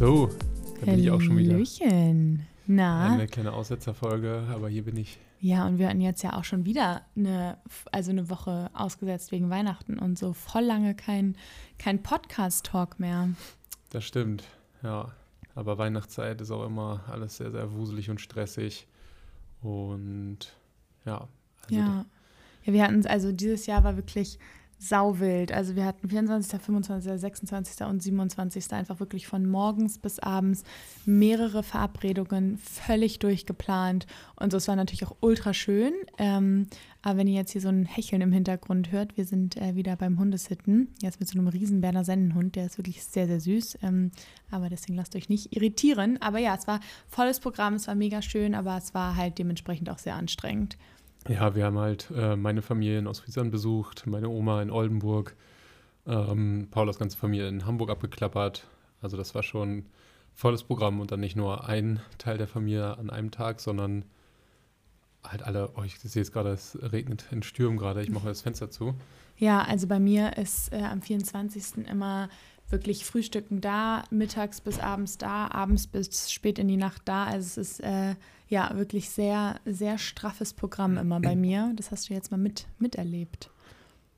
So, da bin ich auch schon wieder. Hallöchen. Na? Eine kleine Aussetzerfolge, aber hier bin ich. Ja, und wir hatten jetzt ja auch schon wieder eine, also eine Woche ausgesetzt wegen Weihnachten und so voll lange kein, kein Podcast-Talk mehr. Das stimmt, ja. Aber Weihnachtszeit ist auch immer alles sehr, sehr wuselig und stressig. Und ja. Also ja. Ja, wir hatten, also dieses Jahr war wirklich sauwild. Also wir hatten 24., 25., 26. und 27. einfach wirklich von morgens bis abends mehrere Verabredungen völlig durchgeplant. Und so, es war natürlich auch ultra schön. Ähm, aber wenn ihr jetzt hier so ein Hecheln im Hintergrund hört, wir sind äh, wieder beim Hundesitten. Jetzt mit so einem riesen Berner Sennenhund, der ist wirklich sehr, sehr süß. Ähm, aber deswegen lasst euch nicht irritieren. Aber ja, es war volles Programm, es war mega schön, aber es war halt dementsprechend auch sehr anstrengend. Ja, wir haben halt äh, meine Familie in Ostfriesland besucht, meine Oma in Oldenburg, ähm, Paulas ganze Familie in Hamburg abgeklappert. Also das war schon volles Programm und dann nicht nur ein Teil der Familie an einem Tag, sondern halt alle, oh, ich sehe jetzt gerade, es regnet in Stürmen gerade, ich mache das Fenster zu. Ja, also bei mir ist äh, am 24. immer wirklich Frühstücken da, mittags bis abends da, abends bis spät in die Nacht da. Also es ist äh, ja wirklich sehr, sehr straffes Programm immer bei mir. Das hast du jetzt mal mit, miterlebt.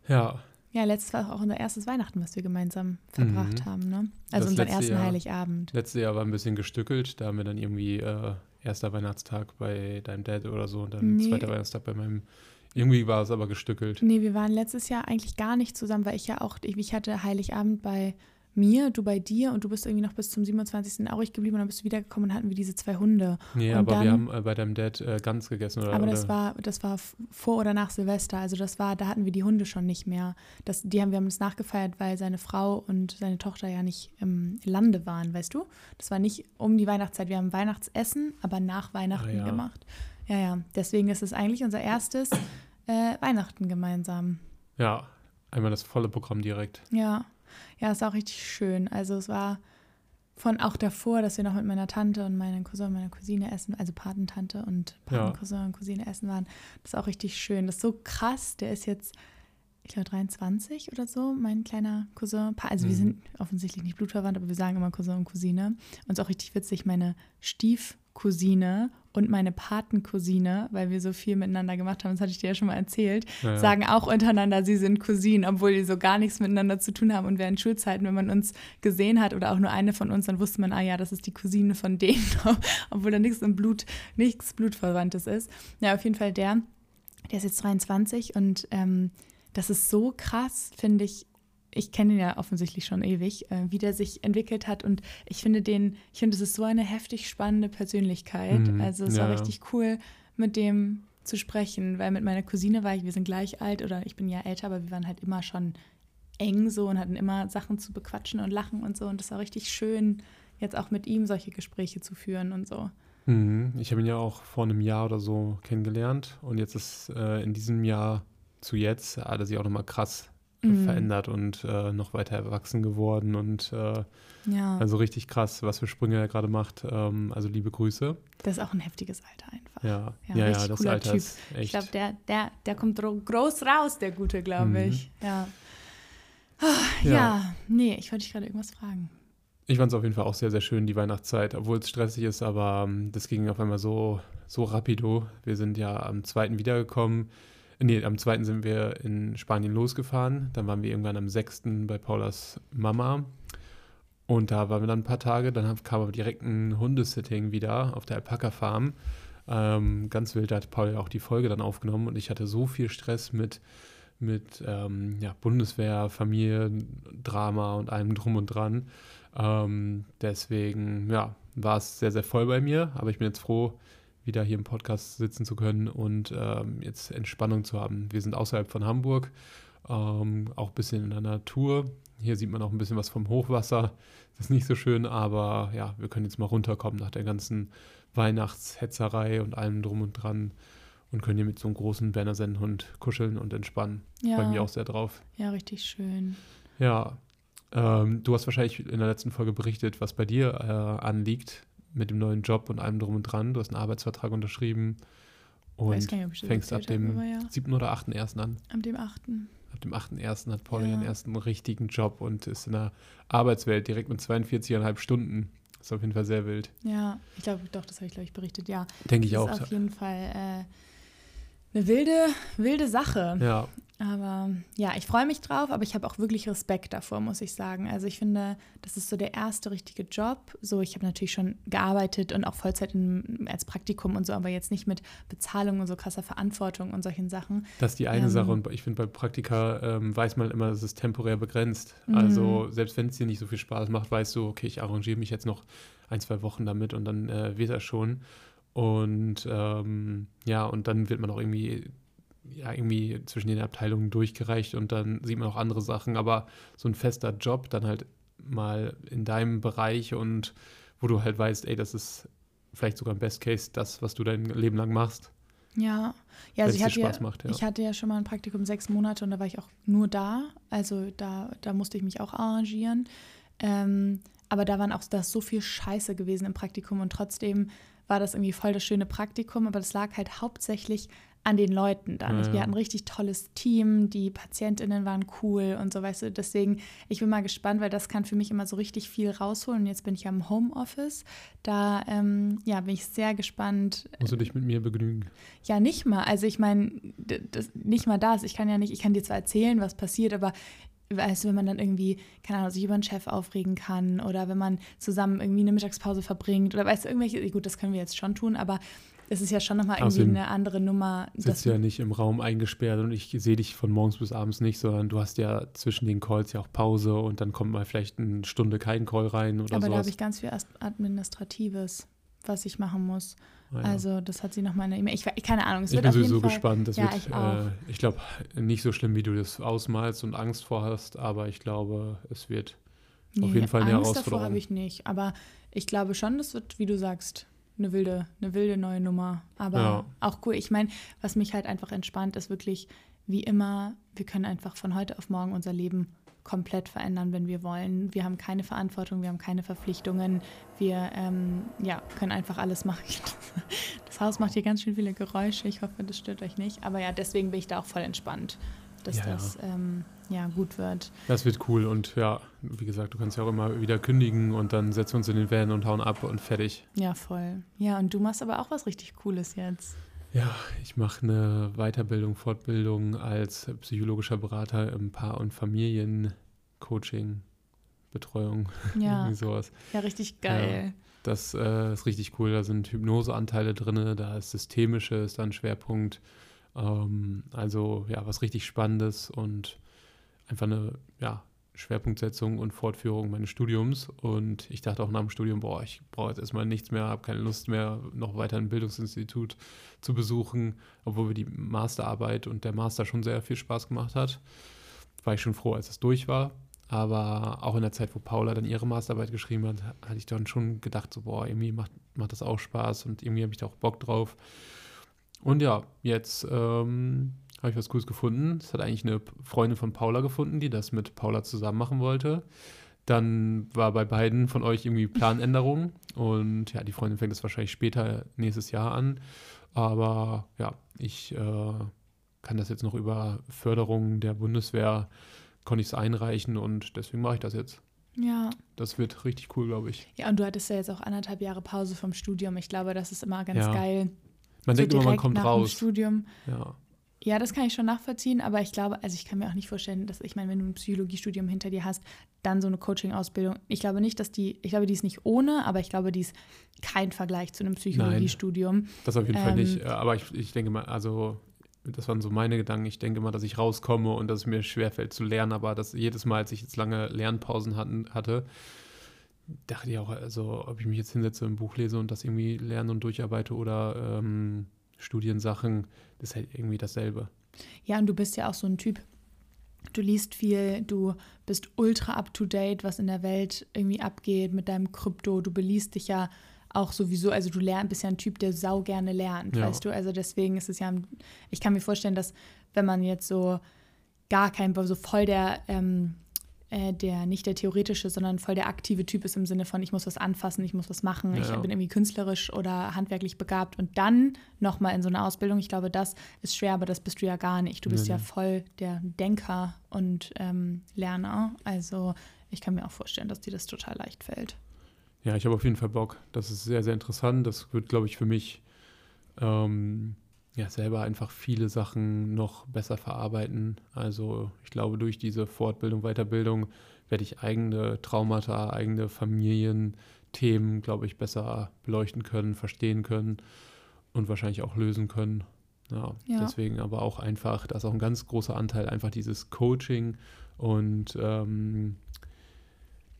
Ja. Ja, letztes war auch unser erstes Weihnachten, was wir gemeinsam verbracht Mhm. haben, ne? Also Das unseren ersten Jahr- Heiligabend. Letztes Jahr war ein bisschen gestückelt, da haben wir dann irgendwie äh, erster Weihnachtstag bei deinem Dad oder so und dann Nee. zweiter Weihnachtstag bei meinem. Irgendwie war es aber gestückelt. Nee, wir waren letztes Jahr eigentlich gar nicht zusammen, weil ich ja auch, ich, ich hatte Heiligabend bei mir, du bei dir und du bist irgendwie noch bis zum 27. Aurich geblieben und dann bist du wiedergekommen und hatten wir diese zwei Hunde. Nee, Und aber wir dann- haben äh, bei deinem Dad äh, Gans gegessen oder Aber das oder- war, das war vor oder nach Silvester. Also das war, da hatten wir die Hunde schon nicht mehr. Das, die haben wir haben das nachgefeiert, weil seine Frau und seine Tochter ja nicht im Lande waren, weißt du? Das war nicht um die Weihnachtszeit. Wir haben Weihnachtsessen, aber nach Weihnachten Ah, ja. gemacht. Ja, ja. Deswegen ist es eigentlich unser erstes äh, Weihnachten gemeinsam. Ja, einmal das volle Programm direkt. Ja. Ja, ist auch richtig schön. Also es war von auch davor, dass wir noch mit meiner Tante und meinem Cousin und meiner Cousine essen, also Patentante und Ja. Patencousin und Cousine essen waren. Das ist auch richtig schön. Das ist so krass. Der ist jetzt, ich glaube, 23 oder so, mein kleiner Cousin. Also wir Mhm. sind offensichtlich nicht blutverwandt, aber wir sagen immer Cousin und Cousine. Und es ist auch richtig witzig, meine Stiefcousine und meine Patencousine, weil wir so viel miteinander gemacht haben, das hatte ich dir ja schon mal erzählt, Ja, ja. sagen auch untereinander, sie sind Cousinen, obwohl die so gar nichts miteinander zu tun haben. Und während Schulzeiten, wenn man uns gesehen hat oder auch nur eine von uns, dann wusste man, ah ja, das ist die Cousine von denen, obwohl da nichts im Blut, nichts Blutverwandtes ist. Ja, auf jeden Fall der, der ist jetzt 23 und ähm, das ist so krass, finde ich. Ich kenne ihn ja offensichtlich schon ewig, äh, wie der sich entwickelt hat. Und ich finde den, ich finde, es ist so eine heftig spannende Persönlichkeit. Mhm, Also es ja, war richtig cool, mit dem zu sprechen, weil mit meiner Cousine war ich, wir sind gleich alt oder ich bin ja älter, aber wir waren halt immer schon eng so und hatten immer Sachen zu bequatschen und lachen und so. Und das war richtig schön, jetzt auch mit ihm solche Gespräche zu führen und so. Mhm. Ich habe ihn ja auch vor einem Jahr oder so kennengelernt und jetzt ist äh, in diesem Jahr zu jetzt hat er sich auch nochmal krass Mhm. verändert und äh, noch weiter erwachsen geworden und äh, Ja, also richtig krass, was für Sprünge er gerade macht. Ähm, also liebe Grüße. das ist auch ein heftiges Alter einfach. Ja, Ja, ja, ja, das cooler Alter Typ. Ich glaube, der, der, der kommt groß raus, der Gute, glaube Mhm. ich. Ja. Ah, Ja. ja. nee, ich wollte dich gerade irgendwas fragen. Ich fand es auf jeden Fall auch sehr, sehr schön, die Weihnachtszeit, obwohl es stressig ist, aber ähm, das ging auf einmal so, so rapido. Wir sind ja am 2. wiedergekommen. Nee, am 2. sind wir in Spanien losgefahren. Dann waren wir irgendwann am 6. bei Paulas Mama. Und da waren wir dann ein paar Tage. Dann kam aber direkt ein Hundesitting wieder auf der Alpaka-Farm. Ähm, ganz wild, da hat Paul ja auch die Folge dann aufgenommen. Und ich hatte so viel Stress mit, mit ähm, ja, Bundeswehr, Familie, Drama und allem drum und dran. Ähm, deswegen, ja, war es sehr, sehr voll bei mir, aber ich bin jetzt froh, wieder hier im Podcast sitzen zu können und ähm, jetzt Entspannung zu haben. Wir sind außerhalb von Hamburg, ähm, auch ein bisschen in der Natur. Hier sieht man auch ein bisschen was vom Hochwasser. Das ist nicht so schön, aber ja, wir können jetzt mal runterkommen nach der ganzen Weihnachtshetzerei und allem drum und dran und können hier mit so einem großen Berner Sennenhund kuscheln und entspannen. Ja, Freue mich auch sehr drauf. ja, richtig schön. Ja, ähm, du hast wahrscheinlich in der letzten Folge berichtet, was bei dir äh, anliegt mit dem neuen Job und allem drum und dran. Du hast einen Arbeitsvertrag unterschrieben und nicht, fängst ab habe, dem aber ja. 7. oder 8.1. an. Ab dem 8. Ab dem 8.1. hat Paul Ja. ihren ersten richtigen Job und ist in der Arbeitswelt direkt mit 42,5 Stunden. Das ist auf jeden Fall sehr wild. Ja, ich glaube, doch, das habe ich, glaube ich, berichtet, ja. Denke ich auch. ist auf jeden Fall äh, eine wilde, wilde Sache. Ja, Aber ja, ich freue mich drauf, aber ich habe auch wirklich Respekt davor, muss ich sagen. Also ich finde, das ist so der erste richtige Job. So, ich habe natürlich schon gearbeitet und auch Vollzeit in, als Praktikum und so, aber jetzt nicht mit Bezahlung und so krasser Verantwortung und solchen Sachen. das ist die eine Ähm. Sache. Und ich finde, bei Praktika ähm, weiß man immer, dass es temporär begrenzt. Mhm. Also selbst wenn es dir nicht so viel Spaß macht, weißt du, okay, ich arrangiere mich jetzt noch ein, zwei Wochen damit und dann äh, wird das schon. Und ähm, ja, und dann wird man auch irgendwie, ja, irgendwie zwischen den Abteilungen durchgereicht und dann sieht man auch andere Sachen. Aber so ein fester Job dann halt mal in deinem Bereich und wo du halt weißt, ey, das ist vielleicht sogar im Best Case das, was du dein Leben lang machst. Ja, ja also ich hatte, ja, macht, ja. ich hatte ja schon mal ein Praktikum sechs Monate und da war ich auch nur da. Also da, da musste ich mich auch arrangieren. Ähm, aber da waren auch da ist so viel Scheiße gewesen im Praktikum und trotzdem war das irgendwie voll das schöne Praktikum, aber das lag halt hauptsächlich an den Leuten dann. Ja, ja. Wir hatten ein richtig tolles Team, die PatientInnen waren cool und so, weißt du. Deswegen, ich bin mal gespannt, weil das kann für mich immer so richtig viel rausholen. Und jetzt bin ich ja im Homeoffice. Da ähm, ja, bin ich sehr gespannt, Musst du dich mit mir begnügen. ja, nicht mal. Also ich meine, nicht mal das. Ich kann ja nicht, ich kann dir zwar erzählen, was passiert, aber weißt du, wenn man dann irgendwie, keine Ahnung, sich über einen Chef aufregen kann oder wenn man zusammen irgendwie eine Mittagspause verbringt oder weißt du, irgendwelche, gut, das können wir jetzt schon tun, aber es ist ja schon nochmal irgendwie Außerdem eine andere Nummer. Sitzt ja nicht im Raum eingesperrt und ich sehe dich von morgens bis abends nicht, sondern du hast ja zwischen den Calls ja auch Pause und dann kommt mal vielleicht eine Stunde kein Call rein oder aber da sowas. habe ich ganz viel Administratives, was ich machen muss. Ah, ja. Also das hat sie nochmal eine E-Mail. Ich, keine Ahnung, es ich wird bin sowieso Fall, gespannt. Das Ja, wird, ich äh, ich glaube, nicht so schlimm, wie du das ausmalst und Angst vor hast, aber ich glaube, es wird auf jeden Fall eine Angst davor Herausforderung. habe ich nicht. Aber ich glaube schon, das wird, wie du sagst, eine wilde, eine wilde neue Nummer. Aber Ja. auch cool. Ich meine, was mich halt einfach entspannt, ist wirklich, wie immer, wir können einfach von heute auf morgen unser Leben komplett verändern, wenn wir wollen. Wir haben keine Verantwortung, wir haben keine Verpflichtungen. Wir ähm, ja, können einfach alles machen. Das Haus macht hier ganz schön viele Geräusche. Ich hoffe, das stört euch nicht. Aber ja, deswegen bin ich da auch voll entspannt, dass Ja, das ähm, ja, gut wird. Das wird cool und ja, wie gesagt, du kannst ja auch immer wieder kündigen und dann setzen wir uns in den Van und hauen ab und fertig. Ja, voll. Ja, und du machst aber auch was richtig Cooles jetzt. Ja, ich mache eine Weiterbildung, Fortbildung als psychologischer Berater im Paar- und Familiencoaching, Betreuung, Ja, irgendwie sowas. ja richtig geil. Das äh, ist richtig cool. Da sind Hypnoseanteile drin, da ist Systemische, ist da ein Schwerpunkt. Ähm, also ja, was richtig Spannendes und einfach eine ja, Schwerpunktsetzung und Fortführung meines Studiums. Und ich dachte auch nach dem Studium, boah, ich brauche jetzt erstmal nichts mehr, habe keine Lust mehr, noch weiter ein Bildungsinstitut zu besuchen, obwohl mir die Masterarbeit und der Master schon sehr viel Spaß gemacht hat. War ich schon froh, als es durch war. Aber auch in der Zeit, wo Paula dann ihre Masterarbeit geschrieben hat, hatte ich dann schon gedacht, so, boah, irgendwie macht, macht das auch Spaß und irgendwie habe ich da auch Bock drauf. Und ja, jetzt ähm, habe ich was Cooles gefunden. Es hat eigentlich eine Freundin von Paula gefunden, die das mit Paula zusammen machen wollte. Dann war bei beiden von euch irgendwie Planänderung und ja, die Freundin fängt das wahrscheinlich später nächstes Jahr an. Aber ja, ich äh, kann das jetzt noch über Förderung der Bundeswehr, konnte ich es einreichen und deswegen mache ich das jetzt. Ja. Das wird richtig cool, glaube ich. Ja, und du hattest ja jetzt auch anderthalb Jahre Pause vom Studium. Ich glaube, das ist immer ganz Ja. geil. Man so denkt immer, man kommt nach dem raus. Studium. Ja. Ja, das kann ich schon nachvollziehen, aber ich glaube, also ich kann mir auch nicht vorstellen, dass ich meine, wenn du ein Psychologiestudium hinter dir hast, dann so eine Coaching-Ausbildung. Ich glaube nicht, dass die, ich glaube, die ist nicht ohne, aber ich glaube, die ist kein Vergleich zu einem Psychologiestudium. Das auf jeden Fall Ähm, nicht. Äh, Aber ich, ich denke mal, also das waren so meine Gedanken. Ich denke mal, dass ich rauskomme und dass es mir schwerfällt zu lernen, aber dass jedes Mal, als ich jetzt lange Lernpausen hatten, hatte, dachte ich auch, also ob ich mich jetzt hinsetze, ein Buch lese und das irgendwie lerne und durcharbeite oder ähm, Studiensachen, das ist halt irgendwie dasselbe. Ja, und du bist ja auch so ein Typ. Du liest viel, du bist ultra up to date, was in der Welt irgendwie abgeht mit deinem Krypto. Du beliest dich ja auch sowieso, also du lern, bist ja ein Typ, der sau gerne lernt, Ja. weißt du? Also deswegen ist es ja, ich kann mir vorstellen, dass wenn man jetzt so gar kein, so voll der, ähm, äh, der, nicht der theoretische, sondern voll der aktive Typ ist im Sinne von, ich muss was anfassen, ich muss was machen, ich Ja. bin irgendwie künstlerisch oder handwerklich begabt und dann nochmal in so eine Ausbildung, ich glaube, das ist schwer, aber das bist du ja gar nicht. Du bist Nee, ja voll der Denker und ähm, Lerner. Also ich kann mir auch vorstellen, dass dir das total leicht fällt. Ja, ich habe auf jeden Fall Bock. Das ist sehr, sehr interessant. Das wird, glaube ich, für mich ähm, ja, selber einfach viele Sachen noch besser verarbeiten. Also ich glaube, durch diese Fortbildung, Weiterbildung werde ich eigene Traumata, eigene Familienthemen, glaube ich, besser beleuchten können, verstehen können und wahrscheinlich auch lösen können. Ja, ja. deswegen aber auch einfach, da ist auch ein ganz großer Anteil einfach dieses Coaching und ähm,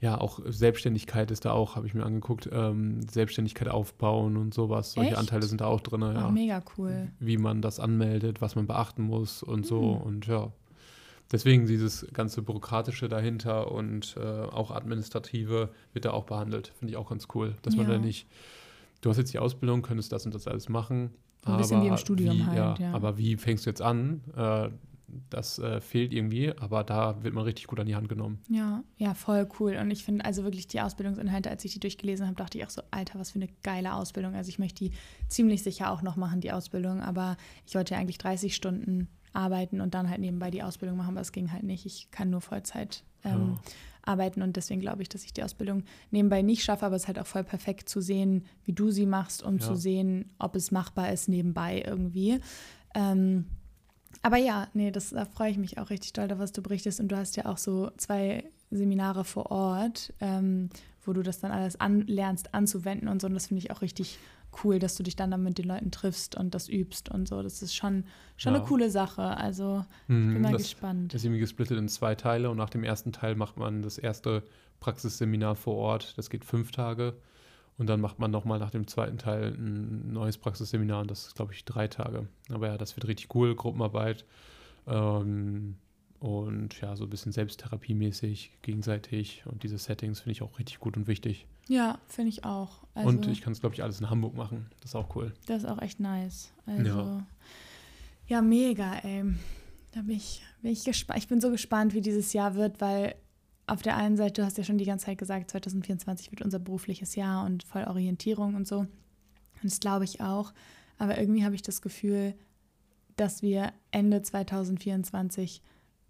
ja, auch Selbstständigkeit ist da auch, habe ich mir angeguckt, ähm, Selbstständigkeit aufbauen und sowas. Solche Echt? Anteile sind da auch drin. Ja. Oh, mega cool. Wie man das anmeldet, was man beachten muss und so. Mhm. Und ja, deswegen dieses ganze Bürokratische dahinter und äh, auch Administrative wird da auch behandelt. Finde ich auch ganz cool, dass ja. man da nicht, du hast jetzt die Ausbildung, könntest das und das alles machen. Ein bisschen wie im Studium wie, halt, ja, ja, Aber wie fängst du jetzt an? Äh, das äh, fehlt irgendwie, aber da wird man richtig gut an die Hand genommen. Ja, ja, voll cool. Und ich finde also wirklich die Ausbildungsinhalte, als ich die durchgelesen habe, dachte ich auch so, Alter, was für eine geile Ausbildung. Also ich möchte die ziemlich sicher auch noch machen, die Ausbildung, aber ich wollte ja eigentlich 30 Stunden arbeiten und dann halt nebenbei die Ausbildung machen, aber es ging halt nicht. Ich kann nur Vollzeit ähm, ja. arbeiten und deswegen glaube ich, dass ich die Ausbildung nebenbei nicht schaffe, aber es ist halt auch voll perfekt zu sehen, wie du sie machst, um ja. zu sehen, ob es machbar ist nebenbei irgendwie. Ähm, aber ja, nee, das, da freue ich mich auch richtig doll, was du berichtest. Und du hast ja auch so zwei Seminare vor Ort, ähm, wo du das dann alles an, lernst anzuwenden und so. Und das finde ich auch richtig cool, dass du dich dann, dann mit den Leuten triffst und das übst und so. Das ist schon, schon ja. eine coole Sache. Also ich bin mhm, mal das gespannt. Das ist irgendwie gesplittet in zwei Teile und nach dem ersten Teil macht man das erste Praxisseminar vor Ort. Das geht fünf Tage. Und dann macht man nochmal nach dem zweiten Teil ein neues Praxisseminar und das ist, glaube ich, drei Tage. Aber ja, das wird richtig cool, Gruppenarbeit. Ähm, und ja, so ein bisschen selbsttherapiemäßig, gegenseitig. Und diese Settings finde ich auch richtig gut und wichtig. Ja, finde ich auch. Also, und ich kann es, glaube ich, alles in Hamburg machen. Das ist auch cool. Das ist auch echt nice. Also, ja, ja mega, ey. Da bin ich, bin ich gespannt. Ich bin so gespannt, wie dieses Jahr wird, weil auf der einen Seite, du hast ja schon die ganze Zeit gesagt, 2024 wird unser berufliches Jahr und voll Orientierung und so. Und das glaube ich auch. Aber irgendwie habe ich das Gefühl, dass wir Ende 2024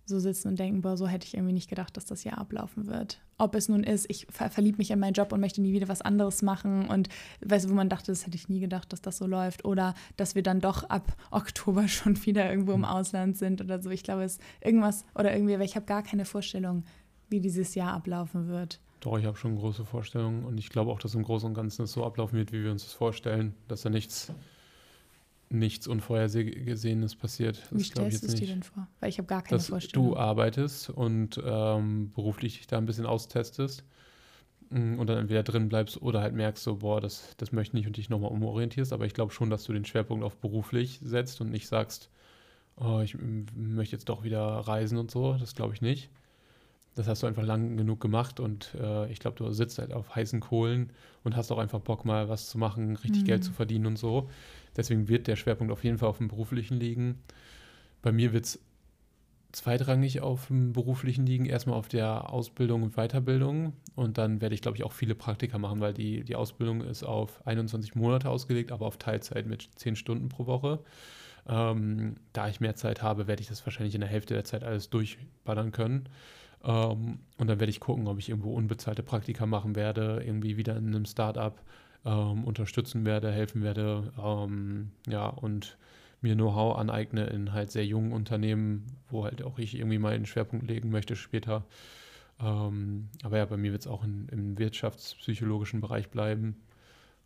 so sitzen und denken, boah, so hätte ich irgendwie nicht gedacht, dass das Jahr ablaufen wird. Ob es nun ist, ich ver verliebe mich in meinen Job und möchte nie wieder was anderes machen und weißt du, wo man dachte, das hätte ich nie gedacht, dass das so läuft oder dass wir dann doch ab Oktober schon wieder irgendwo im Ausland sind oder so. Ich glaube, es ist irgendwas oder irgendwie, weil ich habe gar keine Vorstellung, wie dieses Jahr ablaufen wird. Doch, ich habe schon große Vorstellungen und ich glaube auch, dass im Großen und Ganzen es so ablaufen wird, wie wir uns das vorstellen, dass da nichts, nichts Unvorhergesehenes passiert. Das wie stellst du es dir denn vor? Weil ich habe gar keine dass Vorstellung. Du arbeitest und ähm, beruflich dich da ein bisschen austestest mm, und dann entweder drin bleibst oder halt merkst so, boah, das, das möchte ich nicht und dich nochmal umorientierst. Aber ich glaube schon, dass du den Schwerpunkt auf beruflich setzt und nicht sagst, oh, ich möchte jetzt doch wieder reisen und so. Das glaube ich nicht das hast du einfach lang genug gemacht und äh, ich glaube, du sitzt halt auf heißen Kohlen und hast auch einfach Bock, mal was zu machen, richtig mhm. Geld zu verdienen und so. Deswegen wird der Schwerpunkt auf jeden Fall auf dem beruflichen liegen. Bei mir wird es zweitrangig auf dem beruflichen liegen, erstmal auf der Ausbildung und Weiterbildung und dann werde ich, glaube ich, auch viele Praktika machen, weil die, die Ausbildung ist auf 21 Monate ausgelegt, aber auf Teilzeit mit 10 Stunden pro Woche. Ähm, da ich mehr Zeit habe, werde ich das wahrscheinlich in der Hälfte der Zeit alles durchballern können. Ähm, und dann werde ich gucken, ob ich irgendwo unbezahlte Praktika machen werde, irgendwie wieder in einem Startup ähm, unterstützen werde, helfen werde. Ähm, ja, und mir Know-how aneigne in halt sehr jungen Unternehmen, wo halt auch ich irgendwie mal einen Schwerpunkt legen möchte später. Ähm, aber ja, bei mir wird es auch in, im wirtschaftspsychologischen Bereich bleiben.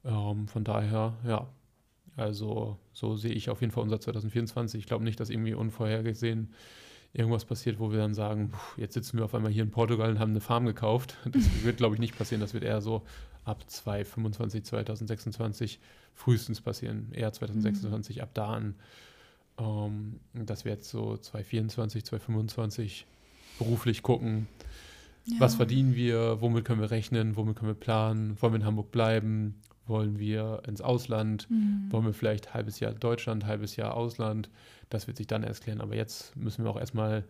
Ähm, von daher, ja, also so sehe ich auf jeden Fall unser 2024. Ich glaube nicht, dass irgendwie unvorhergesehen irgendwas passiert, wo wir dann sagen, jetzt sitzen wir auf einmal hier in Portugal und haben eine Farm gekauft. Das wird, glaube ich, nicht passieren. Das wird eher so ab 2025, 2026 frühestens passieren. Eher 2026 mhm. ab da an. Ähm, dass wir jetzt so 2024, 2025 beruflich gucken, ja. was verdienen wir, womit können wir rechnen, womit können wir planen, wollen wir in Hamburg bleiben, wollen wir ins Ausland, mhm. wollen wir vielleicht ein halbes Jahr Deutschland, ein halbes Jahr Ausland das wird sich dann erst klären. Aber jetzt müssen wir auch erstmal,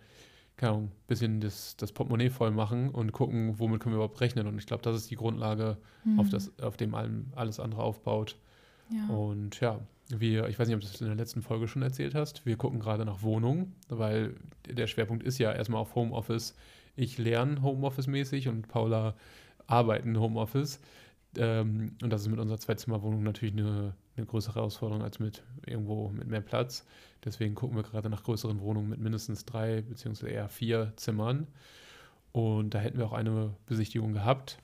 keine Ahnung, ein bisschen das, das Portemonnaie voll machen und gucken, womit können wir überhaupt rechnen. Und ich glaube, das ist die Grundlage, mhm. auf, das, auf dem allem, alles andere aufbaut. Ja. Und ja, wir, ich weiß nicht, ob du das in der letzten Folge schon erzählt hast, wir gucken gerade nach Wohnungen, weil der Schwerpunkt ist ja erstmal auf Homeoffice. Ich lerne Homeoffice-mäßig und Paula arbeiten Homeoffice. Ähm, und das ist mit unserer Zweizimmerwohnung natürlich eine, eine größere Herausforderung als mit irgendwo mit mehr Platz. Deswegen gucken wir gerade nach größeren Wohnungen mit mindestens drei beziehungsweise eher vier Zimmern. Und da hätten wir auch eine Besichtigung gehabt.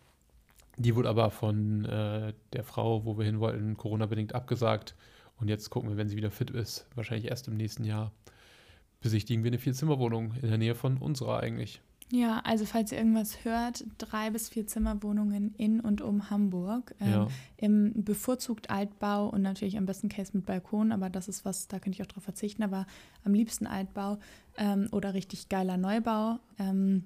Die wurde aber von äh, der Frau, wo wir hin wollten, Corona-bedingt abgesagt. Und jetzt gucken wir, wenn sie wieder fit ist, wahrscheinlich erst im nächsten Jahr, besichtigen wir eine Vierzimmerwohnung in der Nähe von unserer eigentlich. Ja, also falls ihr irgendwas hört, drei bis vier Zimmerwohnungen in und um Hamburg. Ähm, ja. Im bevorzugt Altbau und natürlich am besten Case mit Balkon, aber das ist was, da könnte ich auch drauf verzichten, aber am liebsten Altbau ähm, oder richtig geiler Neubau. Ähm,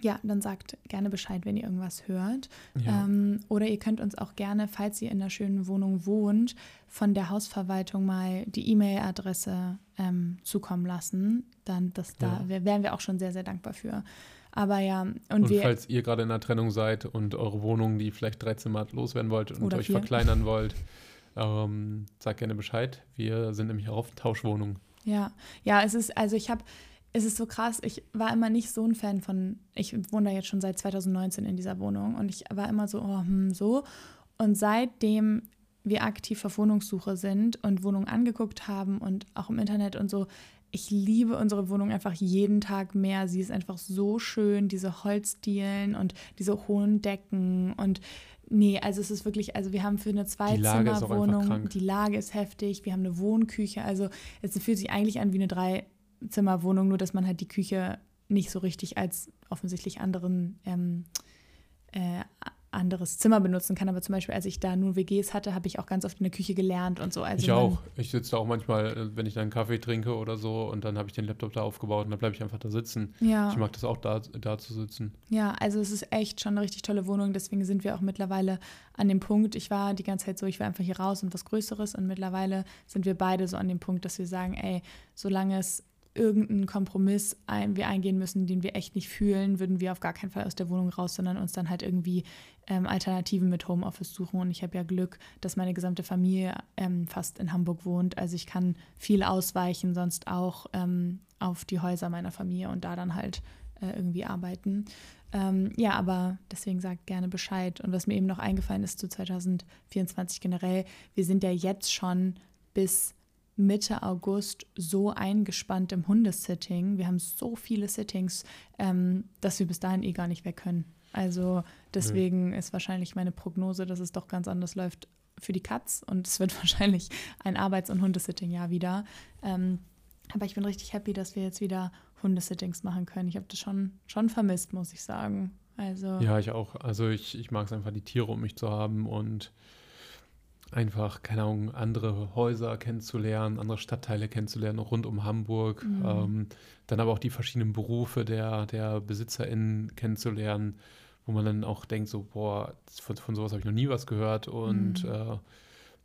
ja, dann sagt gerne Bescheid, wenn ihr irgendwas hört. Ja. Ähm, oder ihr könnt uns auch gerne, falls ihr in einer schönen Wohnung wohnt, von der Hausverwaltung mal die E-Mail-Adresse ähm, zukommen lassen. Dann das da ja. wären wir auch schon sehr, sehr dankbar für. Aber ja, und, und wir, falls ihr gerade in einer Trennung seid und eure Wohnung, die vielleicht drei Zimmer hat, loswerden wollt und euch vier. verkleinern wollt, ähm, sagt gerne Bescheid. Wir sind nämlich auch auf Tauschwohnung. Ja, ja, es ist, also ich habe es ist so krass, ich war immer nicht so ein Fan von, ich wohne da jetzt schon seit 2019 in dieser Wohnung und ich war immer so, oh, hm, so. Und seitdem wir aktiv auf Wohnungssuche sind und Wohnungen angeguckt haben und auch im Internet und so, ich liebe unsere Wohnung einfach jeden Tag mehr. Sie ist einfach so schön, diese Holzdielen und diese hohen Decken und nee, also es ist wirklich, also wir haben für eine Zweizimmerwohnung, die, die Lage ist heftig, wir haben eine Wohnküche, also es fühlt sich eigentlich an wie eine drei Zimmerwohnung, nur dass man halt die Küche nicht so richtig als offensichtlich anderen ähm, äh, anderes Zimmer benutzen kann. Aber zum Beispiel, als ich da nur WGs hatte, habe ich auch ganz oft in der Küche gelernt und so. Also ich auch. Ich sitze da auch manchmal, äh, wenn ich dann einen Kaffee trinke oder so und dann habe ich den Laptop da aufgebaut und dann bleibe ich einfach da sitzen. Ja. Ich mag das auch da, da zu sitzen. Ja, also es ist echt schon eine richtig tolle Wohnung. Deswegen sind wir auch mittlerweile an dem Punkt, ich war die ganze Zeit so, ich war einfach hier raus und was Größeres und mittlerweile sind wir beide so an dem Punkt, dass wir sagen, ey, solange es irgendeinen Kompromiss ein, wir eingehen müssen, den wir echt nicht fühlen, würden wir auf gar keinen Fall aus der Wohnung raus, sondern uns dann halt irgendwie ähm, Alternativen mit Homeoffice suchen. Und ich habe ja Glück, dass meine gesamte Familie ähm, fast in Hamburg wohnt. Also ich kann viel ausweichen, sonst auch ähm, auf die Häuser meiner Familie und da dann halt äh, irgendwie arbeiten. Ähm, ja, aber deswegen sagt gerne Bescheid. Und was mir eben noch eingefallen ist zu 2024 generell, wir sind ja jetzt schon bis Mitte August so eingespannt im Hundesitting. Wir haben so viele Sittings, ähm, dass wir bis dahin eh gar nicht weg können. Also deswegen mhm. ist wahrscheinlich meine Prognose, dass es doch ganz anders läuft für die Katz und es wird wahrscheinlich ein Arbeits- und Hundesitting-Jahr wieder. Ähm, aber ich bin richtig happy, dass wir jetzt wieder Hundesittings machen können. Ich habe das schon, schon vermisst, muss ich sagen. Also ja, ich auch. Also ich, ich mag es einfach, die Tiere um mich zu haben und einfach, keine Ahnung, andere Häuser kennenzulernen, andere Stadtteile kennenzulernen, rund um Hamburg. Mhm. Ähm, dann aber auch die verschiedenen Berufe der, der BesitzerInnen kennenzulernen, wo man dann auch denkt, so, boah, von, von sowas habe ich noch nie was gehört. Und mhm. äh,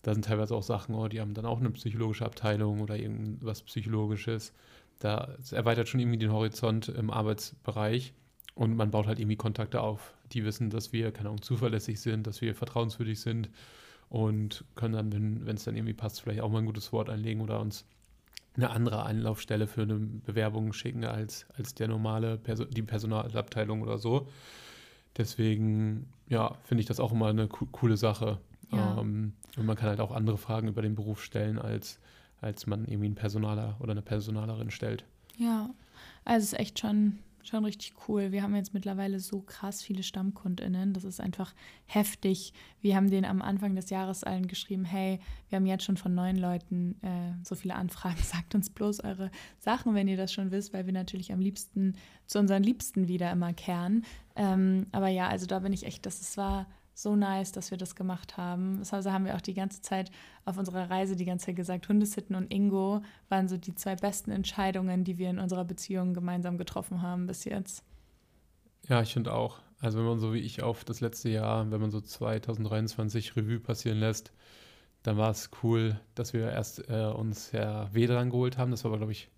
da sind teilweise auch Sachen, oh, die haben dann auch eine psychologische Abteilung oder irgendwas Psychologisches. Da erweitert schon irgendwie den Horizont im Arbeitsbereich. Und man baut halt irgendwie Kontakte auf, die wissen, dass wir, keine Ahnung, zuverlässig sind, dass wir vertrauenswürdig sind und können dann, wenn es dann irgendwie passt, vielleicht auch mal ein gutes Wort einlegen oder uns eine andere Anlaufstelle für eine Bewerbung schicken als, als der normale Perso die Personalabteilung oder so. Deswegen, ja, finde ich das auch immer eine co coole Sache. Ja. Ähm, und man kann halt auch andere Fragen über den Beruf stellen, als, als man irgendwie einen Personaler oder eine Personalerin stellt. Ja, also es ist echt schon schon richtig cool. Wir haben jetzt mittlerweile so krass viele StammkundInnen. Das ist einfach heftig. Wir haben denen am Anfang des Jahres allen geschrieben, hey, wir haben jetzt schon von neun Leuten äh, so viele Anfragen. Sagt uns bloß eure Sachen, wenn ihr das schon wisst, weil wir natürlich am liebsten zu unseren Liebsten wieder immer kehren. Ähm, aber ja, also da bin ich echt, das war so nice, dass wir das gemacht haben. Das also haben wir auch die ganze Zeit auf unserer Reise die ganze Zeit gesagt, Hundesitten und Ingo waren so die zwei besten Entscheidungen, die wir in unserer Beziehung gemeinsam getroffen haben bis jetzt. Ja, ich finde auch. Also wenn man so wie ich auf das letzte Jahr, wenn man so 2023 Revue passieren lässt, dann war es cool, dass wir erst äh, uns Herr Wedran geholt haben. Das war aber, glaube ich,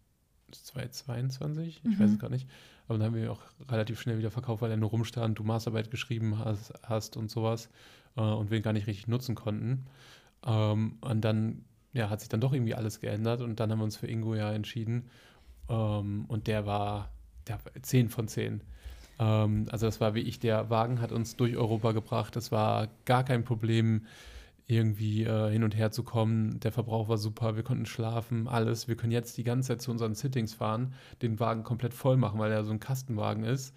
2022, ich mhm. weiß es gar nicht. Aber dann haben wir auch relativ schnell wieder verkauft, weil er nur rumstand, du Masterarbeit geschrieben hast, hast und sowas äh, und wir ihn gar nicht richtig nutzen konnten. Ähm, und dann ja, hat sich dann doch irgendwie alles geändert und dann haben wir uns für Ingo ja entschieden. Ähm, und der war, der war 10 von 10. Ähm, also das war wie ich, der Wagen hat uns durch Europa gebracht. Das war gar kein Problem, irgendwie äh, hin und her zu kommen. Der Verbrauch war super, wir konnten schlafen, alles. Wir können jetzt die ganze Zeit zu unseren Sittings fahren, den Wagen komplett voll machen, weil er so ein Kastenwagen ist.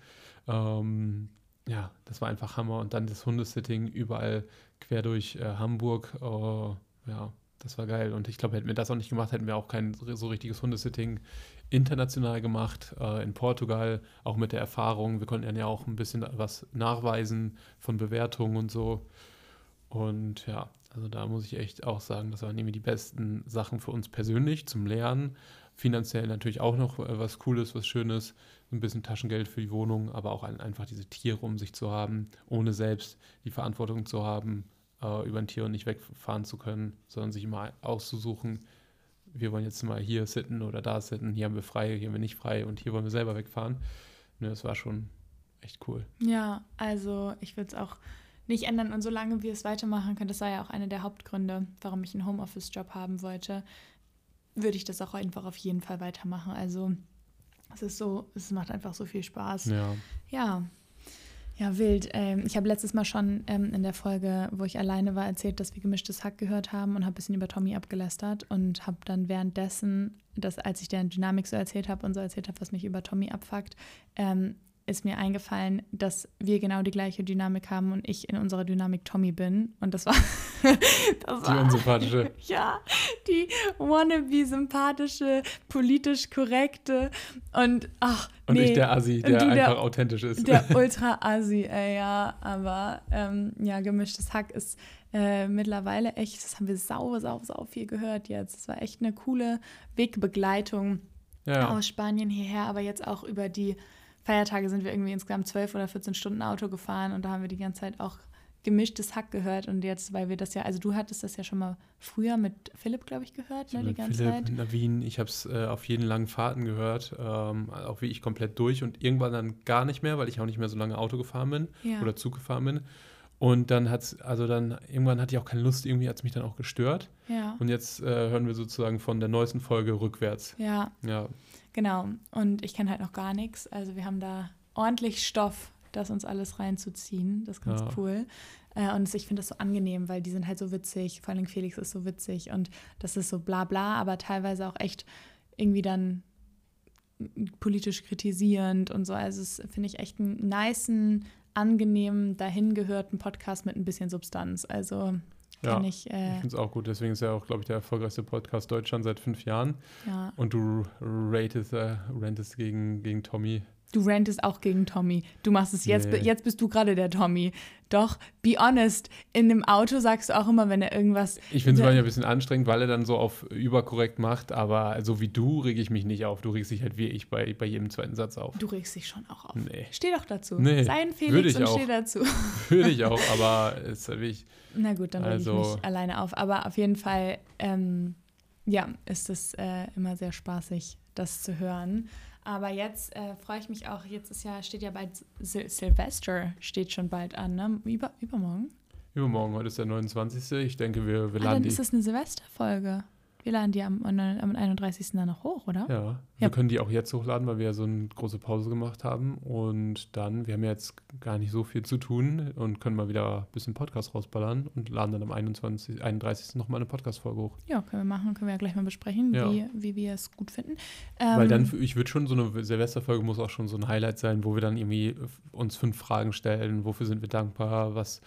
Ähm, ja, das war einfach Hammer. Und dann das Hundesitting überall quer durch äh, Hamburg. Oh, ja, das war geil. Und ich glaube, hätten wir das auch nicht gemacht, hätten wir auch kein so richtiges Hundesitting international gemacht. Äh, in Portugal, auch mit der Erfahrung. Wir konnten ja auch ein bisschen was nachweisen von Bewertungen und so. Und ja, also da muss ich echt auch sagen, das waren irgendwie die besten Sachen für uns persönlich zum Lernen. Finanziell natürlich auch noch äh, was Cooles, was Schönes, ein bisschen Taschengeld für die Wohnung, aber auch einfach diese Tiere um sich zu haben, ohne selbst die Verantwortung zu haben, äh, über ein Tier und nicht wegfahren zu können, sondern sich immer auszusuchen, wir wollen jetzt mal hier sitten oder da sitten, hier haben wir frei, hier haben wir nicht frei und hier wollen wir selber wegfahren. Ne, das war schon echt cool. Ja, also ich würde es auch nicht ändern und solange wir es weitermachen können, das war ja auch einer der Hauptgründe, warum ich einen Homeoffice-Job haben wollte, würde ich das auch einfach auf jeden Fall weitermachen. Also es ist so, es macht einfach so viel Spaß. Ja. Ja, ja, wild. Ähm, ich habe letztes Mal schon ähm, in der Folge, wo ich alleine war, erzählt, dass wir gemischtes Hack gehört haben und habe ein bisschen über Tommy abgelästert und habe dann währenddessen, dass, als ich der Dynamik so erzählt habe und so erzählt habe, was mich über Tommy abfuckt, ähm, ist mir eingefallen, dass wir genau die gleiche Dynamik haben und ich in unserer Dynamik Tommy bin. Und das war. das die unsympathische. Ja, die wannabe sympathische, politisch korrekte und ach. Und nee, ich der Assi, der einfach der, authentisch ist. Der Ultra-Assi, äh, ja. Aber ähm, ja, gemischtes Hack ist äh, mittlerweile echt, das haben wir sau, sau, sau viel gehört jetzt. Das war echt eine coole Wegbegleitung ja. aus Spanien hierher, aber jetzt auch über die Feiertage sind wir irgendwie insgesamt zwölf oder 14 Stunden Auto gefahren und da haben wir die ganze Zeit auch gemischtes Hack gehört und jetzt, weil wir das ja, also du hattest das ja schon mal früher mit Philipp, glaube ich, gehört, ne, die ganze Philipp, Zeit. Mit Navin, ich habe es äh, auf jeden langen Fahrten gehört, ähm, auch wie ich komplett durch und irgendwann dann gar nicht mehr, weil ich auch nicht mehr so lange Auto gefahren bin ja. oder Zug gefahren bin. Und dann hat es, also dann, irgendwann hatte ich auch keine Lust, irgendwie hat es mich dann auch gestört. Ja. Und jetzt äh, hören wir sozusagen von der neuesten Folge rückwärts. Ja. Ja. Genau. Und ich kenne halt noch gar nichts. Also wir haben da ordentlich Stoff, das uns alles reinzuziehen. Das ist ganz ja. cool. Äh, und ich finde das so angenehm, weil die sind halt so witzig. Vor allem Felix ist so witzig und das ist so bla bla, aber teilweise auch echt irgendwie dann politisch kritisierend und so. Also es finde ich echt einen niceen, angenehmen, dahingehörten Podcast mit ein bisschen Substanz. Also ja, ich, äh, ich finde es auch gut. Deswegen ist er auch, glaube ich, der erfolgreichste Podcast Deutschland seit fünf Jahren. Ja. Und du ratest, äh, rantest gegen, gegen Tommy. Du rantest auch gegen Tommy. Du machst es jetzt, nee. jetzt bist du gerade der Tommy. Doch, be honest. In dem Auto sagst du auch immer, wenn er irgendwas. Ich finde es manchmal ein bisschen anstrengend, weil er dann so auf überkorrekt macht, aber so wie du rege ich mich nicht auf. Du regst dich halt wie ich bei, bei jedem zweiten Satz auf. Du regst dich schon auch auf. Nee. Steh doch dazu. Nee. Sei ein Felix und auch. steh dazu. Würde ich auch, aber ist halt wie ich. Na gut, dann also, rege ich mich alleine auf. Aber auf jeden Fall, ähm, ja, ist es äh, immer sehr spaßig, das zu hören. Aber jetzt äh, freue ich mich auch, jetzt ist ja, steht ja bald Sil Silvester, steht schon bald an, ne? Über, übermorgen? Übermorgen, heute ist der 29. Ich denke, wir, wir ah, laden dann die. ist das eine Silvesterfolge. Wir laden die am, am 31. dann noch hoch, oder? Ja, wir ja. können die auch jetzt hochladen, weil wir ja so eine große Pause gemacht haben. Und dann, wir haben ja jetzt gar nicht so viel zu tun und können mal wieder ein bisschen Podcast rausballern und laden dann am 21, 31. nochmal eine Podcast-Folge hoch. Ja, können wir machen, können wir ja gleich mal besprechen, ja. wie, wie wir es gut finden. Ähm, weil dann, ich würde schon, so eine Silvesterfolge muss auch schon so ein Highlight sein, wo wir dann irgendwie uns fünf Fragen stellen, wofür sind wir dankbar, was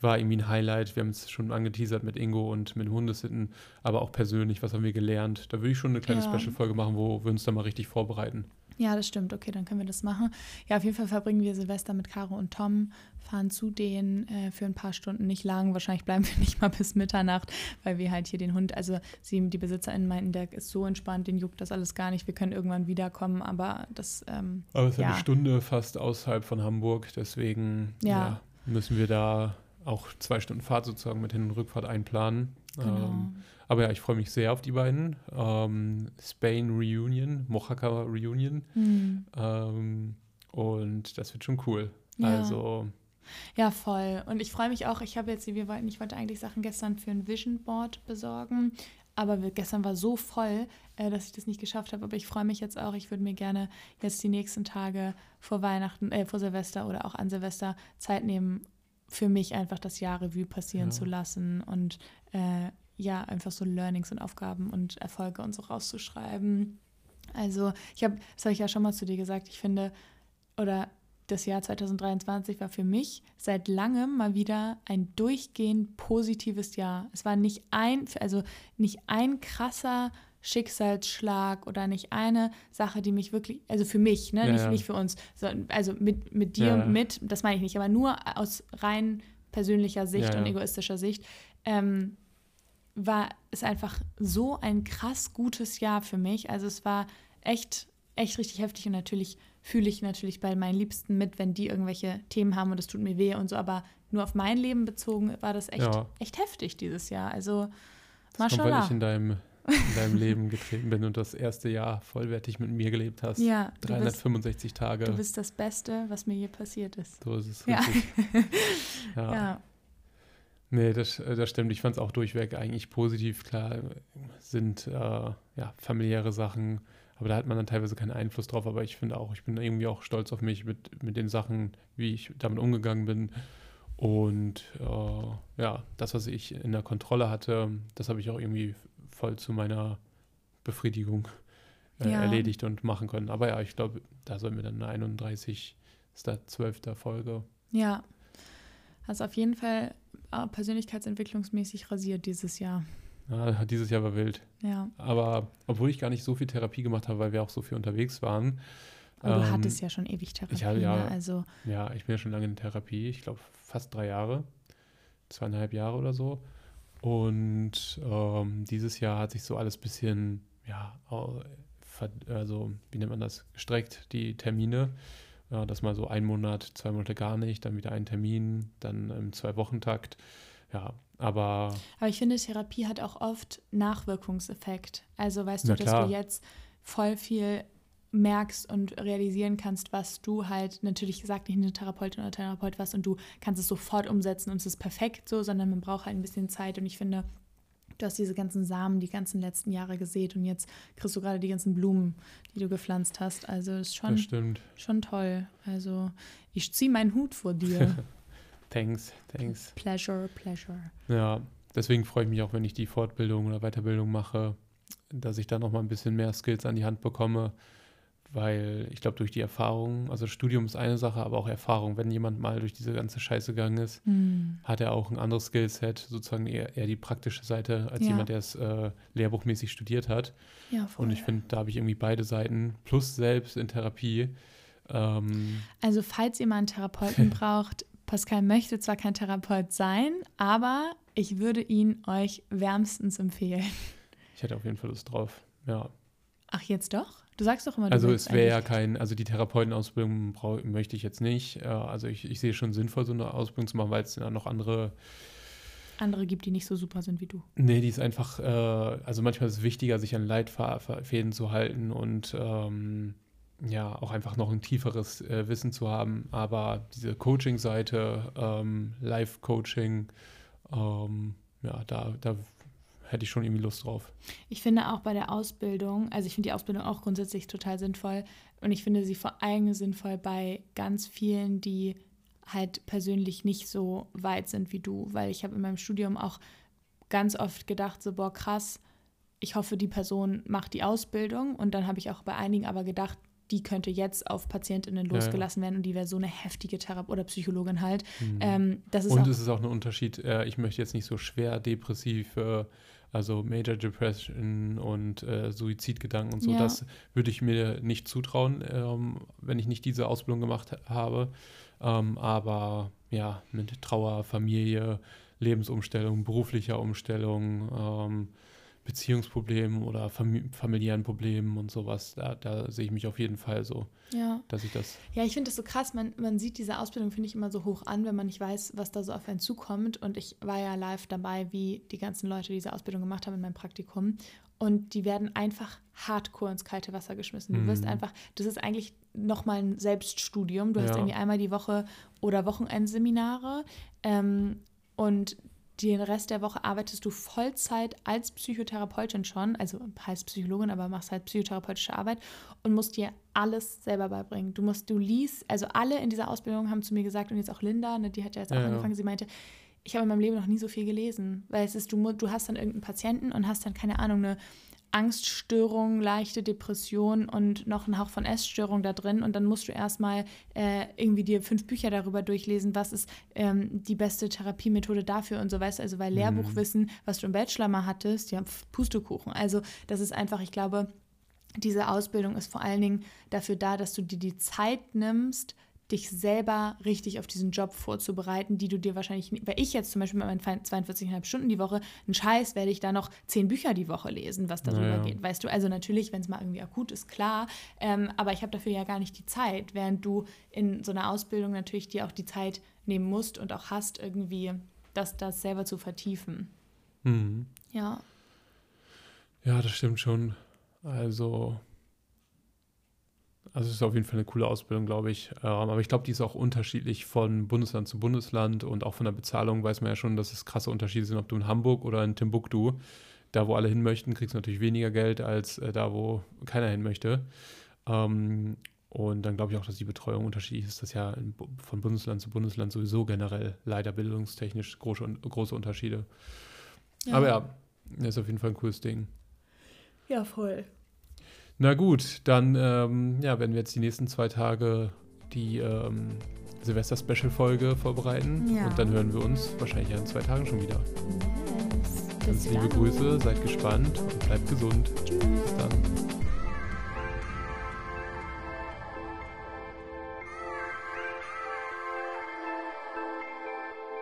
war irgendwie ein Highlight. Wir haben es schon angeteasert mit Ingo und mit Hundesitten, aber auch persönlich, was haben wir gelernt. Da würde ich schon eine kleine ja. Special-Folge machen, wo wir uns da mal richtig vorbereiten. Ja, das stimmt. Okay, dann können wir das machen. Ja, auf jeden Fall verbringen wir Silvester mit Caro und Tom, fahren zu denen äh, für ein paar Stunden, nicht lang. Wahrscheinlich bleiben wir nicht mal bis Mitternacht, weil wir halt hier den Hund, also sie, die BesitzerInnen meinten, der ist so entspannt, den juckt das alles gar nicht. Wir können irgendwann wiederkommen, aber das. Ähm, aber es ist ja. eine Stunde fast außerhalb von Hamburg, deswegen ja. Ja, müssen wir da auch zwei Stunden Fahrt sozusagen mit Hin- und Rückfahrt einplanen. Genau. Ähm, aber ja, ich freue mich sehr auf die beiden. Ähm, Spain Reunion, Mojaca Reunion. Mhm. Ähm, und das wird schon cool. Ja. Also. Ja, voll. Und ich freue mich auch, ich habe jetzt, wir wollten, ich wollte eigentlich Sachen gestern für ein Vision Board besorgen. aber wir, gestern war so voll, äh, dass ich das nicht geschafft habe. Aber ich freue mich jetzt auch. Ich würde mir gerne jetzt die nächsten Tage vor Weihnachten, äh, vor Silvester oder auch an Silvester Zeit nehmen, für mich einfach das Jahr Revue passieren ja. zu lassen und äh, ja, einfach so Learnings und Aufgaben und Erfolge und so rauszuschreiben. Also, ich habe, das habe ich ja schon mal zu dir gesagt, ich finde, oder das Jahr 2023 war für mich seit langem mal wieder ein durchgehend positives Jahr. Es war nicht ein, also nicht ein krasser Schicksalsschlag oder nicht eine Sache, die mich wirklich, also für mich, ne, ja, nicht, ja. nicht für uns, also mit, mit dir ja, mit, das meine ich nicht, aber nur aus rein persönlicher Sicht und egoistischer Sicht, ähm, war es einfach so ein krass gutes Jahr für mich. Also es war echt, echt richtig heftig und natürlich fühle ich natürlich bei meinen Liebsten mit, wenn die irgendwelche Themen haben und es tut mir weh und so, aber nur auf mein Leben bezogen war das echt, echt heftig dieses Jahr. Also, das kommt, weil ich in deinem, in deinem Leben getreten bin und das erste Jahr vollwertig mit mir gelebt hast. Ja. 365 bist, Tage. Du bist das Beste, was mir je passiert ist. So ist es richtig. Ja. ja. ja. Nee, das, das stimmt. Ich fand es auch durchweg eigentlich positiv. Klar sind äh, ja, familiäre Sachen, aber da hat man dann teilweise keinen Einfluss drauf. Aber ich finde auch, ich bin irgendwie auch stolz auf mich mit, mit den Sachen, wie ich damit umgegangen bin. Und äh, ja, das, was ich in der Kontrolle hatte, das habe ich auch irgendwie voll zu meiner Befriedigung äh, ja. erledigt und machen können. Aber ja, ich glaube, da sollen wir dann 31. 12. Folge. Ja, hast auf jeden Fall äh, persönlichkeitsentwicklungsmäßig rasiert dieses Jahr. Ja, dieses Jahr war wild. Ja. Aber obwohl ich gar nicht so viel Therapie gemacht habe, weil wir auch so viel unterwegs waren. Aber ähm, du hattest ja schon ewig Therapie. Ich hatte, ja, ne? also ja, ich bin ja schon lange in Therapie. Ich glaube fast drei Jahre, zweieinhalb Jahre oder so. Und ähm, dieses Jahr hat sich so alles ein bisschen, ja, also wie nennt man das, gestreckt, die Termine. Ja, dass mal so ein Monat, zwei Monate gar nicht, dann wieder ein Termin, dann im Zwei-Wochen-Takt. Ja, aber. Aber ich finde, Therapie hat auch oft Nachwirkungseffekt. Also weißt du, dass du jetzt voll viel merkst und realisieren kannst, was du halt, natürlich gesagt nicht eine Therapeutin oder Therapeut was und du kannst es sofort umsetzen und es ist perfekt so, sondern man braucht halt ein bisschen Zeit und ich finde, du hast diese ganzen Samen die ganzen letzten Jahre gesät und jetzt kriegst du gerade die ganzen Blumen, die du gepflanzt hast. Also ist schon, schon toll. Also ich ziehe meinen Hut vor dir. Thanks, thanks. Pleasure, pleasure. Ja, deswegen freue ich mich auch, wenn ich die Fortbildung oder Weiterbildung mache, dass ich da noch mal ein bisschen mehr Skills an die Hand bekomme, weil ich glaube, durch die Erfahrung, also Studium ist eine Sache, aber auch Erfahrung, wenn jemand mal durch diese ganze Scheiße gegangen ist, mm. hat er auch ein anderes Skillset, sozusagen eher, eher die praktische Seite, als ja. jemand, der es äh, lehrbuchmäßig studiert hat. Ja, voll. Und ich finde, da habe ich irgendwie beide Seiten, plus selbst in Therapie. Ähm, also, falls ihr mal einen Therapeuten braucht, Pascal möchte zwar kein Therapeut sein, aber ich würde ihn euch wärmstens empfehlen. Ich hätte auf jeden Fall Lust drauf, ja. Ach, jetzt doch? Du sagst doch immer, du Also es wäre ja kein, also die Therapeutenausbildung möchte ich jetzt nicht. Also ich, ich sehe schon sinnvoll, so eine Ausbildung zu machen, weil es ja noch andere andere gibt, die nicht so super sind wie du. Nee, die ist einfach, äh, also manchmal ist es wichtiger, sich an Leitfäden zu halten und ähm, ja, auch einfach noch ein tieferes äh, Wissen zu haben. Aber diese Coaching-Seite, ähm, Live-Coaching, ähm, ja, da, da hätte ich schon irgendwie Lust drauf. Ich finde auch bei der Ausbildung, also ich finde die Ausbildung auch grundsätzlich total sinnvoll und ich finde sie vor allem sinnvoll bei ganz vielen, die halt persönlich nicht so weit sind wie du, weil ich habe in meinem Studium auch ganz oft gedacht, so, boah, krass, ich hoffe, die Person macht die Ausbildung und dann habe ich auch bei einigen aber gedacht, die könnte jetzt auf Patientinnen losgelassen ja, ja. werden und die wäre so eine heftige Therapie oder Psychologin halt. Mhm. Ähm, das ist und es ist auch ein Unterschied, äh, ich möchte jetzt nicht so schwer depressiv, äh, also Major Depression und äh, Suizidgedanken und so, ja. das würde ich mir nicht zutrauen, ähm, wenn ich nicht diese Ausbildung gemacht habe. Ähm, aber ja, mit Trauer, Familie, Lebensumstellung, beruflicher Umstellung, ähm, Beziehungsproblemen oder familiären Problemen und sowas, da, da sehe ich mich auf jeden Fall so, ja. dass ich das. Ja, ich finde das so krass. Man, man sieht diese Ausbildung, finde ich, immer so hoch an, wenn man nicht weiß, was da so auf einen zukommt. Und ich war ja live dabei, wie die ganzen Leute diese Ausbildung gemacht haben in meinem Praktikum. Und die werden einfach hardcore ins kalte Wasser geschmissen. Du wirst mhm. einfach, das ist eigentlich nochmal ein Selbststudium. Du hast ja. irgendwie einmal die Woche oder Wochenendseminare. Ähm, und den Rest der Woche arbeitest du Vollzeit als Psychotherapeutin schon, also heißt Psychologin, aber machst halt psychotherapeutische Arbeit und musst dir alles selber beibringen. Du musst, du liest, also alle in dieser Ausbildung haben zu mir gesagt und jetzt auch Linda, ne, die hat ja jetzt auch ja, angefangen, sie meinte, ich habe in meinem Leben noch nie so viel gelesen, weil es ist, du, du hast dann irgendeinen Patienten und hast dann, keine Ahnung, eine Angststörung, leichte Depression und noch ein Hauch von Essstörung da drin. Und dann musst du erstmal äh, irgendwie dir fünf Bücher darüber durchlesen, was ist ähm, die beste Therapiemethode dafür und so weißt Also, weil mhm. Lehrbuchwissen, was du im Bachelor mal hattest, ja, Pustekuchen. Also, das ist einfach, ich glaube, diese Ausbildung ist vor allen Dingen dafür da, dass du dir die Zeit nimmst, dich selber richtig auf diesen Job vorzubereiten, die du dir wahrscheinlich, weil ich jetzt zum Beispiel mit meinen 42,5 Stunden die Woche, einen Scheiß werde ich da noch zehn Bücher die Woche lesen, was darüber naja. geht. Weißt du, also natürlich, wenn es mal irgendwie akut ist, klar, ähm, aber ich habe dafür ja gar nicht die Zeit, während du in so einer Ausbildung natürlich dir auch die Zeit nehmen musst und auch hast, irgendwie das, das selber zu vertiefen. Mhm. Ja. Ja, das stimmt schon. Also also es ist auf jeden Fall eine coole Ausbildung, glaube ich. Ähm, aber ich glaube, die ist auch unterschiedlich von Bundesland zu Bundesland und auch von der Bezahlung weiß man ja schon, dass es krasse Unterschiede sind, ob du in Hamburg oder in Timbuktu. Da, wo alle hin möchten, kriegst du natürlich weniger Geld als äh, da, wo keiner hin möchte. Ähm, und dann glaube ich auch, dass die Betreuung unterschiedlich ist. Das ist ja von Bundesland zu Bundesland sowieso generell leider bildungstechnisch große, große Unterschiede. Ja. Aber ja, das ist auf jeden Fall ein cooles Ding. Ja, voll. Na gut, dann ähm, ja, werden wir jetzt die nächsten zwei Tage die ähm, Silvester-Special-Folge vorbereiten. Ja. Und dann hören wir uns wahrscheinlich in zwei Tagen schon wieder. Yes. Ganz liebe Grüße, seid gespannt und bleibt gesund. Tschüss. Dann.